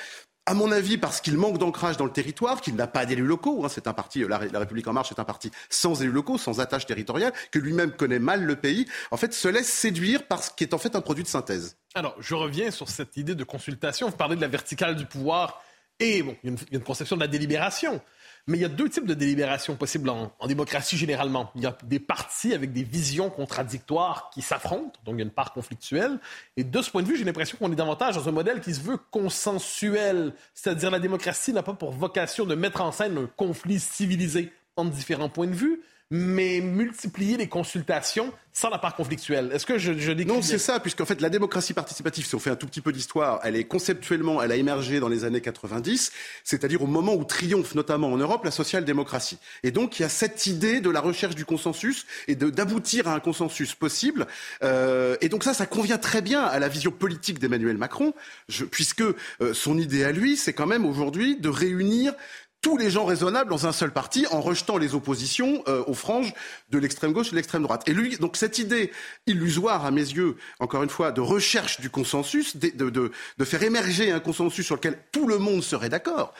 à mon avis, parce qu'il manque d'ancrage dans le territoire, qu'il n'a pas d'élus locaux. Hein, c'est un parti, la, la, République en marche est un parti sans élus locaux, sans attache territoriale, que lui-même connaît mal le pays. En fait, se laisse séduire par ce qui est en fait un produit de synthèse. Alors, je reviens sur cette idée de consultation. Vous parlez de la verticale du pouvoir et bon, il y a une conception de la délibération. Mais il y a deux types de délibération possibles en, démocratie généralement. Il y a des partis avec des visions contradictoires qui s'affrontent, donc il y a une part conflictuelle. Et de ce point de vue, j'ai l'impression qu'on est davantage dans un modèle qui se veut consensuel. C'est-à-dire la démocratie n'a pas pour vocation de mettre en scène un conflit civilisé entre différents points de vue, mais multiplier les consultations sans la part conflictuelle. Est-ce que je, je décris Non, c'est ça, puisqu'en fait, la démocratie participative, si on fait un tout petit peu d'histoire, elle est conceptuellement, elle a émergé dans les années 90, c'est-à-dire au moment où triomphe notamment en Europe la social-démocratie. Et donc, il y a cette idée de la recherche du consensus et d'aboutir à un consensus possible. Euh, et donc ça, ça convient très bien à la vision politique d'Emmanuel Macron, je, puisque euh, son idée à lui, c'est quand même aujourd'hui de réunir tous les gens raisonnables dans un seul parti en rejetant les oppositions euh, aux franges de l'extrême gauche et de l'extrême droite. Et lui, donc cette idée illusoire à mes yeux, encore une fois, de recherche du consensus, de, de, de faire émerger un consensus sur lequel tout le monde serait d'accord,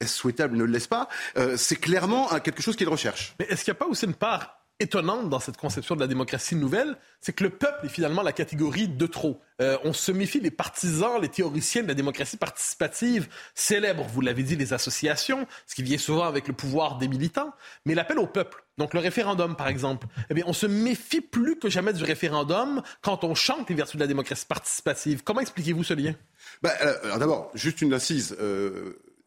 est-ce souhaitable, ne le laisse pas, euh, c'est clairement quelque chose qu'il recherche. Mais est-ce qu'il n'y a pas aussi une part étonnante dans cette conception de la démocratie nouvelle, c'est que le peuple est finalement la catégorie de trop. Euh, on se méfie les partisans, les théoriciens de la démocratie participative célèbrent, vous l'avez dit, les associations, ce qui vient souvent avec le pouvoir des militants, mais l'appel au peuple, donc le référendum par exemple, eh bien, on se méfie plus que jamais du référendum quand on chante les vertus de la démocratie participative. Comment expliquez-vous ce lien? Ben, euh, D'abord, juste une assise.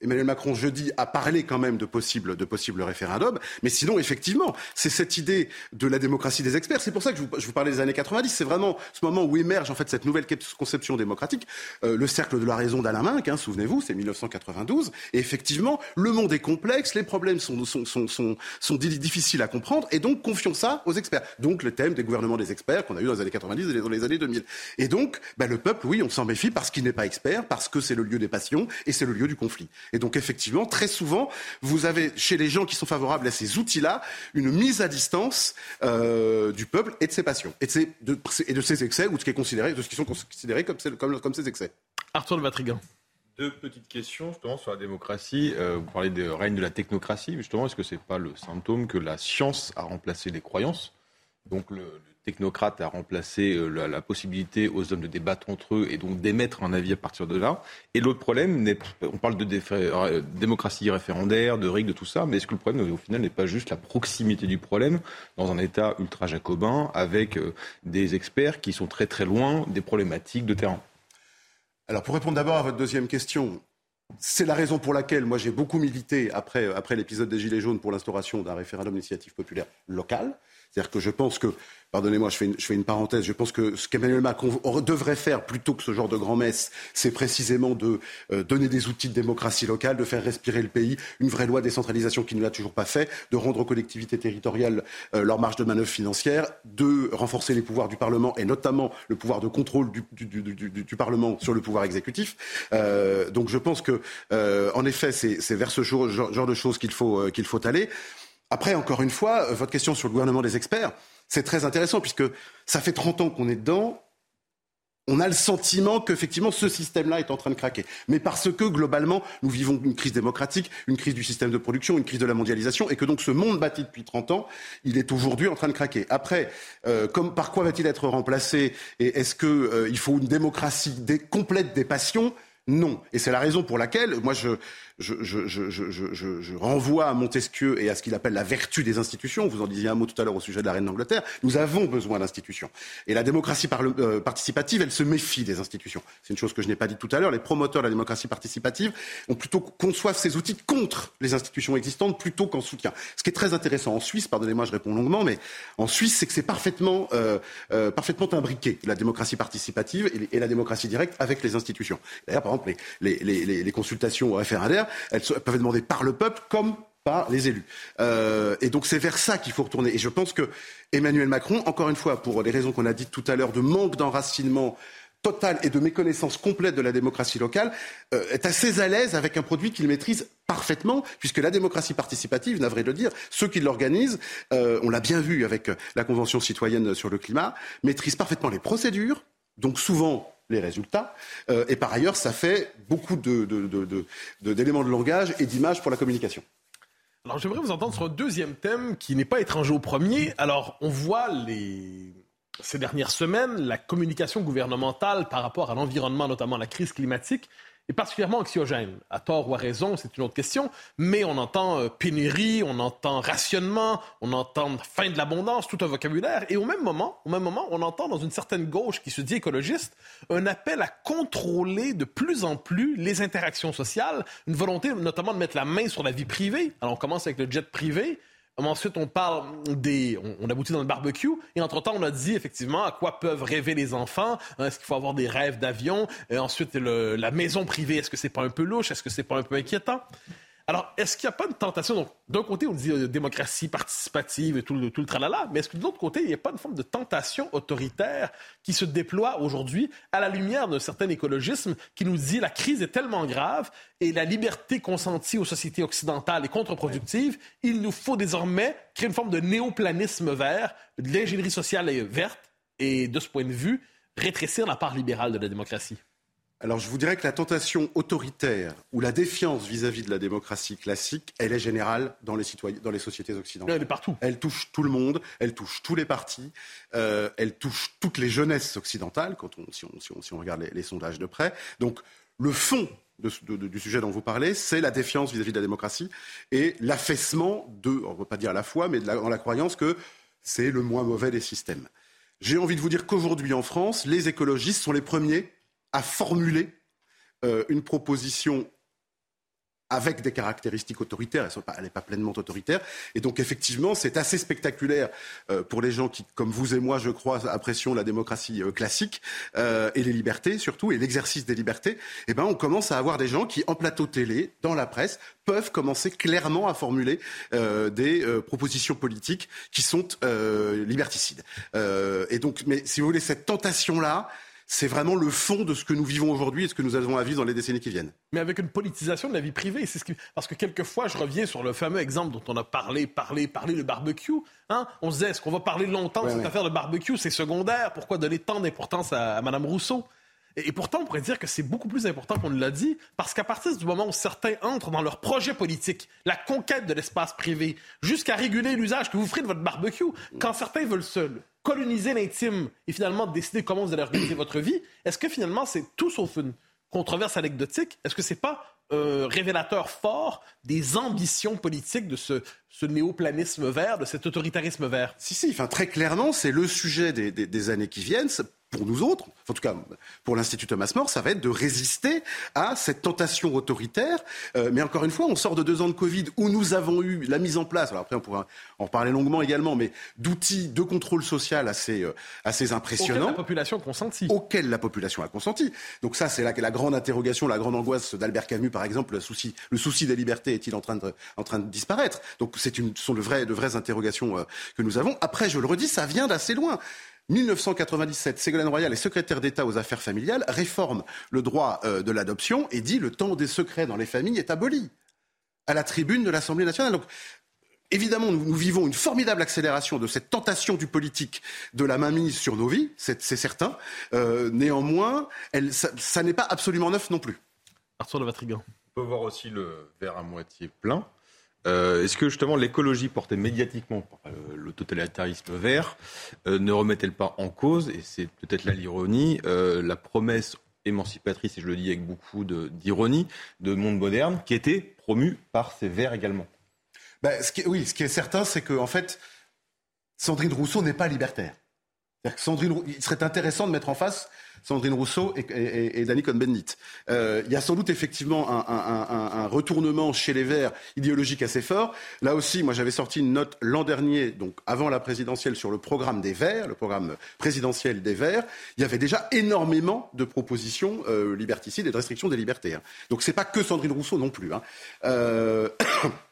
Emmanuel Macron jeudi a parlé quand même de possibles de possible référendums, mais sinon effectivement c'est cette idée de la démocratie des experts. C'est pour ça que je vous, parlais des années 90. C'est vraiment ce moment où émerge en fait cette nouvelle conception démocratique, euh, le cercle de la raison d'Alain Minck. Hein, Souvenez-vous, c'est 1992. Et effectivement, le monde est complexe, les problèmes sont, sont, sont, sont, sont difficiles à comprendre, et donc confions ça aux experts. Donc le thème des gouvernements des experts qu'on a eu dans les années 90 et dans les années 2000. Et donc bah, le peuple, oui, on s'en méfie parce qu'il n'est pas expert, parce que c'est le lieu des passions et c'est le lieu du conflit. Et donc effectivement, très souvent, vous avez chez les gens qui sont favorables à ces outils-là une mise à distance euh, du peuple et de ses passions, et de ses, de, et de ses excès, ou de ce qui, est considéré, de ce qui sont considérés comme, comme, comme ses excès. Arthur de Vatrigan. Deux petites questions justement sur la démocratie. Euh, vous parlez de règne de la technocratie. Justement, est-ce que c'est pas le symptôme que la science a remplacé les croyances? Donc le, le technocrate a remplacé euh, la, possibilité aux hommes de débattre entre eux et donc d'émettre un avis à partir de là. Et l'autre problème, on parle de euh, démocratie référendaire, de règles, de tout ça, mais est-ce que le problème, au final, n'est pas juste la proximité du problème dans un État ultra-jacobin avec euh, des experts qui sont très très loin des problématiques de terrain? Alors pour répondre d'abord à votre deuxième question, c'est la raison pour laquelle moi j'ai beaucoup milité après, après l'épisode des Gilets jaunes pour l'instauration d'un référendum d'initiative populaire local. C'est-à-dire que je pense que pardonnez-moi, je fais, une, parenthèse, je pense que ce qu'Emmanuel Macron devrait faire plutôt que ce genre de grand-messe, c'est précisément de euh, donner des outils de démocratie locale, de faire respirer le pays, une vraie loi de décentralisation qui ne l'a toujours pas fait, de rendre aux collectivités territoriales euh, leur marge de manœuvre financière, de renforcer les pouvoirs du Parlement et notamment le pouvoir de contrôle du, Parlement sur le pouvoir exécutif. Euh, donc je pense que, en effet, c'est vers ce genre, de choses qu'il faut aller. Après, encore une fois, votre question sur le gouvernement des experts, c'est très intéressant puisque ça fait 30 ans qu'on est dedans. On a le sentiment qu'effectivement ce système-là est en train de craquer. Mais parce que globalement, nous vivons une crise démocratique, une crise du système de production, une crise de la mondialisation, et que donc ce monde bâti depuis 30 ans, il est aujourd'hui en train de craquer. Après, euh, par quoi va-t-il être remplacé Et est-ce qu'il euh, faut une démocratie complète des passions? Non. Et c'est la raison pour laquelle, moi, je, je, je, je, je, renvoie à Montesquieu et à ce qu'il appelle la vertu des institutions. Vous en disiez un mot tout à l'heure au sujet de la reine d'Angleterre. Nous avons besoin d'institutions. Et la démocratie euh, participative, elle se méfie des institutions. C'est une chose que je n'ai pas dit tout à l'heure. Les promoteurs de la démocratie participative ont plutôt conçoivent ces outils contre les institutions existantes plutôt qu'en soutien. Ce qui est très intéressant en Suisse, pardonnez-moi, je réponds longuement, mais en Suisse, c'est que c'est parfaitement, euh, euh, parfaitement imbriqué, la démocratie participative et, la démocratie directe avec les institutions. D'ailleurs, par exemple, les, les, les, les consultations référendaires, elles peuvent être demandées par le peuple comme par les élus. Euh, et donc c'est vers ça qu'il faut retourner. Et je pense que Emmanuel Macron, encore une fois, pour les raisons qu'on a dites tout à l'heure, de manque d'enracinement total et de méconnaissance complète de la démocratie locale, euh, est assez à l'aise avec un produit qu'il maîtrise parfaitement, puisque la démocratie participative, navré de le dire, ceux qui l'organisent, euh, on l'a bien vu avec la Convention citoyenne sur le climat, maîtrisent parfaitement les procédures, donc souvent les résultats. Euh, et par ailleurs, ça fait beaucoup d'éléments de, langage et d'images pour la communication. Alors j'aimerais vous entendre sur un deuxième thème qui n'est pas étranger au premier. Alors on voit ces dernières semaines la communication gouvernementale par rapport à l'environnement, notamment la crise climatique, est particulièrement anxiogène. À tort ou à raison, c'est une autre question, mais on entend euh, pénurie, on entend rationnement, on entend fin de l'abondance, tout un vocabulaire, et au même moment, au même moment, on entend dans une certaine gauche qui se dit écologiste un appel à contrôler de plus en plus les interactions sociales, une volonté notamment de mettre la main sur la vie privée. Alors on commence avec le jet privé, Ensuite, on parle des. On, aboutit dans le barbecue. Et entre-temps, on a dit effectivement à quoi peuvent rêver les enfants. Hein, est-ce qu'il faut avoir des rêves d'avion? Ensuite, la maison privée, est-ce que c'est pas un peu louche? Est-ce que c'est pas un peu inquiétant? Alors, est-ce qu'il n'y a pas une tentation? Donc, d'un côté, on dit euh, démocratie participative et tout le, tout le tralala, mais est-ce que de l'autre côté, il n'y a pas une forme de tentation autoritaire qui se déploie aujourd'hui à la lumière d'un certain écologisme qui nous dit la crise est tellement grave et la liberté consentie aux sociétés occidentales est contre-productive, il nous faut désormais créer une forme de néoplanisme vert, de l'ingénierie sociale verte et, de ce point de vue, rétrécir la part libérale de la démocratie? Alors je vous dirais que la tentation autoritaire ou la défiance vis-à-vis de la démocratie classique, elle est générale dans les, citoyens, dans les sociétés occidentales. Elle est partout. Elle touche tout le monde, elle touche tous les partis, euh, elle touche toutes les jeunesses occidentales, quand on, si, on, regarde les, sondages de près. Donc le fond du sujet dont vous parlez, c'est la défiance vis-à-vis de la démocratie et l'affaissement de, on ne peut pas dire à la fois, mais dans la croyance que c'est le moins mauvais des systèmes. J'ai envie de vous dire qu'aujourd'hui en France, les écologistes sont les premiers à formuler euh, une proposition avec des caractéristiques autoritaires, elle n'est pas, pleinement autoritaire. Et donc effectivement, c'est assez spectaculaire euh, pour les gens qui, comme vous et moi, je crois, apprécions la démocratie euh, classique et les libertés surtout, et l'exercice des libertés. Eh ben, on commence à avoir des gens qui, en plateau télé, dans la presse, peuvent commencer clairement à formuler des propositions politiques qui sont liberticides. et donc, mais si vous voulez, cette tentation-là, c'est vraiment le fond de ce que nous vivons aujourd'hui et ce que nous allons à vivre dans les décennies qui viennent. Mais avec une politisation de la vie privée, c'est ce qui... parce que quelquefois, je reviens sur le fameux exemple dont on a parlé, parlé, parlé, le barbecue. Hein? On se disait, est-ce qu'on va parler longtemps de cette affaire de barbecue? C'est secondaire. Pourquoi donner tant d'importance à, Mme Rousseau? Et, pourtant, on pourrait dire que c'est beaucoup plus important qu'on ne l'a dit, parce qu'à partir du moment où certains entrent dans leur projet politique, la conquête de l'espace privé, jusqu'à réguler l'usage que vous ferez de votre barbecue, quand certains veulent seul coloniser l'intime et finalement décider comment vous allez organiser votre vie, est-ce que finalement c'est tout sauf une controverse anecdotique? Est-ce que c'est pas un révélateur fort des ambitions politiques de ce, ce néoplanisme vert, de cet autoritarisme vert? Si, si, enfin, très clairement, c'est le sujet des, des années qui viennent pour nous autres, en tout cas pour l'Institut Thomas More, ça va être de résister à cette tentation autoritaire. Euh, mais encore une fois, on sort de deux ans de Covid où nous avons eu la mise en place, alors après on pourra en parler longuement également, mais d'outils de contrôle social assez, euh, assez impressionnants. Auquel la population consentit. Auquel la population a consenti. Donc ça, c'est la, la grande interrogation, la grande angoisse d'Albert Camus, par exemple, le souci, le souci des libertés est-il en train de, en train de disparaître? Donc c'est une, ce sont de vraies, de vraies interrogations euh, que nous avons. Après, je le redis, ça vient d'assez loin. 1997, Ségolène Royal est secrétaire d'État aux affaires familiales, réforme le droit euh, de l'adoption et dit le temps des secrets dans les familles est aboli à la tribune de l'Assemblée nationale. Donc, Évidemment, nous, vivons une formidable accélération de cette tentation du politique de la mainmise sur nos vies, c'est certain. Euh, néanmoins, elle, ça, n'est pas absolument neuf non plus. Arthur de Vatrigan. On peut voir aussi le verre à moitié plein. Euh, est-ce que justement l'écologie portée médiatiquement par euh, le totalitarisme vert euh, ne remet-elle pas en cause, et c'est peut-être là l'ironie, la promesse émancipatrice, et je le dis avec beaucoup d'ironie, de, monde moderne qui était promue par ces verts également? Ben, Oui, ce qui est certain, c'est qu'en en fait, Sandrine Rousseau n'est pas libertaire. Sandrine, il serait intéressant de mettre en face Sandrine Rousseau et, et, Danny Cohn-Bendit. Euh, il y a sans doute effectivement un, retournement chez les Verts idéologique assez fort. Là aussi, moi j'avais sorti une note l'an dernier, donc avant la présidentielle, sur le programme des Verts, le programme présidentiel des Verts. Il y avait déjà énormément de propositions euh, liberticides et de restrictions des libertés. Hein. Donc c'est pas que Sandrine Rousseau non plus. Hein. Euh...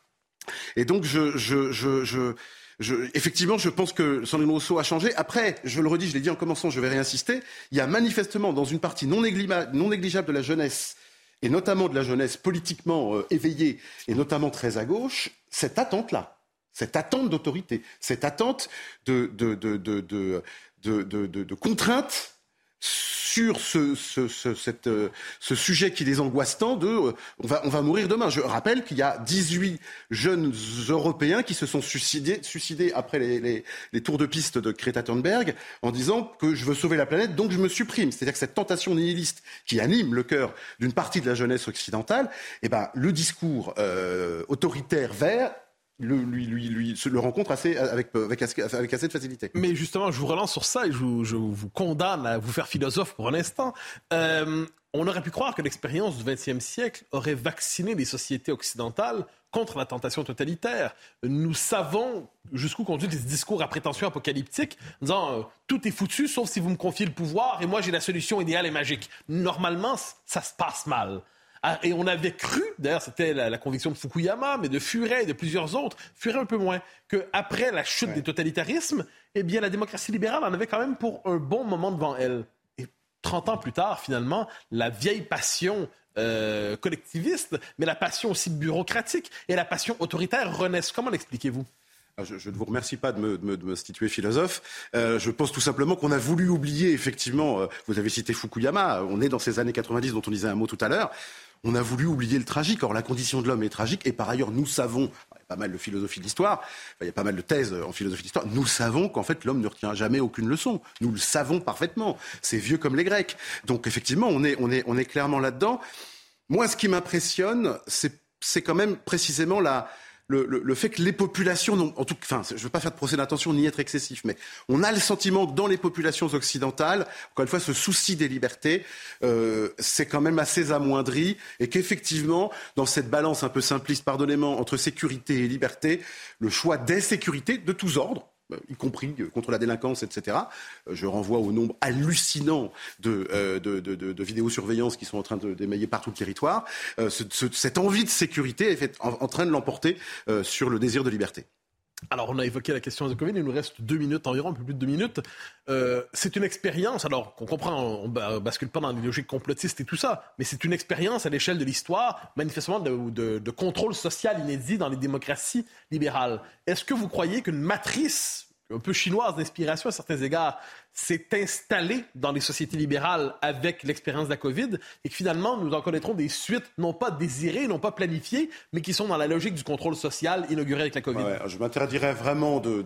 et donc je effectivement, je pense que Sandrine Rousseau a changé. Après, je le redis, je l'ai dit en commençant, je vais réinsister, il y a manifestement dans une partie non, négligeable de la jeunesse, et notamment de la jeunesse politiquement euh, éveillée, et notamment très à gauche, cette attente-là, cette attente d'autorité, cette attente de, de, contrainte sur ce, ce, ce, cette, euh, ce, sujet qui les angoisse tant de euh, on, va, on va mourir demain. Je rappelle qu'il y a 18 jeunes Européens qui se sont suicidés, suicidés après les, les, les, tours de piste de Greta Thunberg en disant que je veux sauver la planète, donc je me supprime. C'est-à-dire que cette tentation nihiliste qui anime le cœur d'une partie de la jeunesse occidentale, eh ben, le discours euh, autoritaire vert le, lui, lui, lui, le rencontre assez, avec, avec, avec, assez de facilité. Mais justement, je vous relance sur ça et je vous, condamne à vous faire philosophe pour un instant. Euh, on aurait pu croire que l'expérience du XXe siècle aurait vacciné les sociétés occidentales contre la tentation totalitaire. Nous savons jusqu'où conduit des discours à prétention apocalyptique, en disant euh, tout est foutu sauf si vous me confiez le pouvoir et moi j'ai la solution idéale et magique. Normalement, ça se passe mal. Ah, et on avait cru, d'ailleurs c'était la, conviction de Fukuyama, mais de Furet et de plusieurs autres, Furet un peu moins, qu'après la chute des totalitarismes, eh bien la démocratie libérale en avait quand même pour un bon moment devant elle. Et 30 ans plus tard, finalement, la vieille passion euh, collectiviste, mais la passion aussi bureaucratique et la passion autoritaire renaissent. Comment l'expliquez-vous? Ah, je, ne vous remercie pas de me, de me, situer philosophe. Euh, je pense tout simplement qu'on a voulu oublier, effectivement, euh, vous avez cité Fukuyama, on est dans ces années 90 dont on disait un mot tout à l'heure, on a voulu oublier le tragique. Or, la condition de l'homme est tragique. Et par ailleurs, nous savons, il y a pas mal de philosophie de l'histoire, il y a pas mal de thèses en philosophie de l'histoire, nous savons qu'en fait, l'homme ne retient jamais aucune leçon. Nous le savons parfaitement. C'est vieux comme les Grecs. Donc, effectivement, on est, on est, on est clairement là-dedans. Moi, ce qui m'impressionne, c'est quand même précisément la, le, fait que les populations, en tout, enfin, je ne veux pas faire de procès d'intention ni être excessif, mais on a le sentiment que dans les populations occidentales, encore une fois, ce souci des libertés, euh, c'est quand même assez amoindri, et qu'effectivement, dans cette balance un peu simpliste, pardonnez-moi, entre sécurité et liberté, le choix d'insécurité de tous ordres, y compris euh, contre la délinquance, etc. Euh, je renvoie au nombre hallucinant de, de, vidéosurveillance qui sont en train d'émailler partout le territoire. cette envie de sécurité est en, train de l'emporter sur le désir de liberté. Alors, on a évoqué la question de Covid, il nous reste deux minutes environ, un peu plus de deux minutes. c'est une expérience, alors qu'on comprend, on bascule pas dans les logiques complotistes et tout ça, mais c'est une expérience à l'échelle de l'histoire, manifestement de, contrôle social inédit dans les démocraties libérales. Est-ce que vous croyez qu'une matrice un peu chinoise d'inspiration à certains égards s'est installé dans les sociétés libérales avec l'expérience de la COVID et que finalement, nous en connaîtrons des suites non pas désirées, non pas planifiées, mais qui sont dans la logique du contrôle social inauguré avec la COVID. je m'interdirais vraiment de,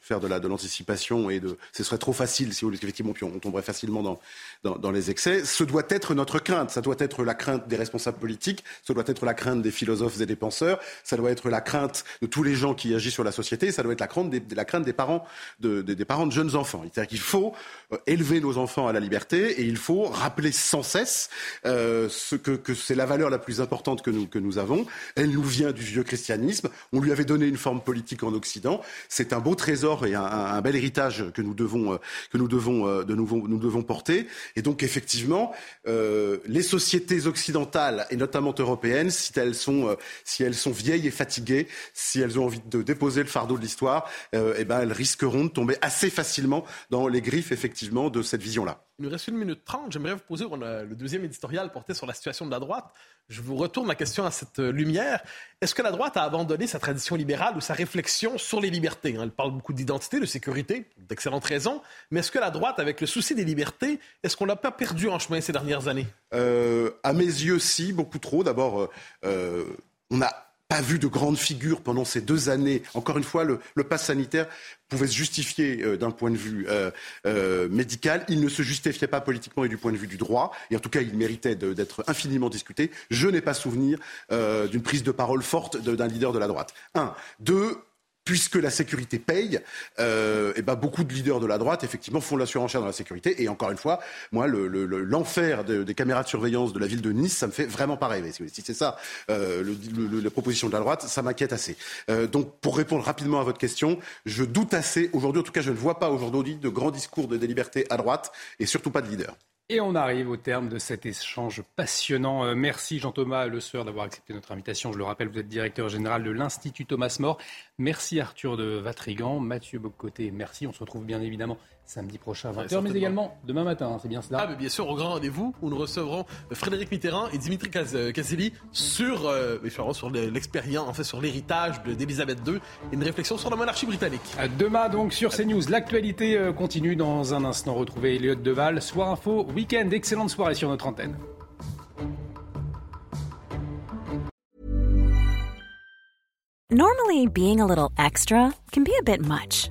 faire de l'anticipation et. Ce serait trop facile si vous effectivement, puis on tomberait facilement dans, les excès. Ce doit être notre crainte. Ça doit être la crainte des responsables politiques, ce doit être la crainte des philosophes et des penseurs, ça doit être la crainte de tous les gens qui agissent sur la société, ça doit être la crainte des, la crainte des parents de, des, parents de jeunes enfants. Il faut euh, élever nos enfants à la liberté et il faut rappeler sans cesse euh, ce que, c'est la valeur la plus importante que nous, que nous avons. Elle nous vient du vieux christianisme. On lui avait donné une forme politique en Occident. C'est un beau trésor et un, bel héritage que nous devons, euh, que nous devons, de nouveau, nous devons porter. Et donc effectivement, les sociétés occidentales et notamment européennes, si elles sont, si elles sont vieilles et fatiguées, si elles ont envie de déposer le fardeau de l'histoire, eh ben elles risqueront de tomber assez facilement dans les griffes effectivement de cette vision-là. Il nous reste une minute trente. J'aimerais vous poser le deuxième éditorial porté sur la situation de la droite. Je vous retourne la question à cette euh, lumière. Est-ce que la droite a abandonné sa tradition libérale ou sa réflexion sur les libertés Elle parle beaucoup d'identité, de sécurité, d'excellentes raisons. Mais est-ce que la droite, avec le souci des libertés, est-ce qu'on l'a pas perdu en chemin ces dernières années? Euh, À mes yeux, si, beaucoup trop. D'abord, euh, on a pas vu de grandes figures pendant ces deux années. Encore une fois, le, le pass sanitaire pouvait se justifier euh, d'un point de vue euh, euh, médical. Il ne se justifiait pas politiquement et du point de vue du droit. Et en tout cas, il méritait d'être infiniment discuté. Je n'ai pas souvenir d'une prise de parole forte d'un leader de la droite. Un. Deux, puisque la sécurité paye, euh, et ben beaucoup de leaders de la droite, effectivement, font la surenchère dans la sécurité. Et encore une fois, moi, l'enfer le, des caméras de surveillance de la ville de Nice, ça me fait vraiment pas rêver. Si c'est ça, euh, la proposition de la droite, ça m'inquiète assez. Euh, donc, pour répondre rapidement à votre question, je doute assez. Aujourd'hui, en tout cas, je ne vois pas aujourd'hui de grands discours de, des libertés à droite, et surtout pas de leaders. Et on arrive au terme de cet échange passionnant. Euh, merci Jean-Thomas Le Sueur d'avoir accepté notre invitation. Je le rappelle, vous êtes directeur général de l'Institut Thomas More. Merci Arthur de Vatrigan, Mathieu Bocoté, merci. On se retrouve bien évidemment samedi prochain à 20h, mais également demain matin, hein, c'est bien cela Ah, mais bien sûr, au grand rendez-vous, où nous recevrons Frédéric Mitterrand et Dimitri Caselli sur, euh, sur l'expérience, en fait, sur l'héritage d'Elisabeth II et une réflexion sur la monarchie britannique. Demain, donc, sur CNews, l'actualité euh, continue dans un instant. Retrouvez Elliot Deval, Soir Info, week-end, excellente soirée sur notre antenne. Normally, being a little extra can be a bit much,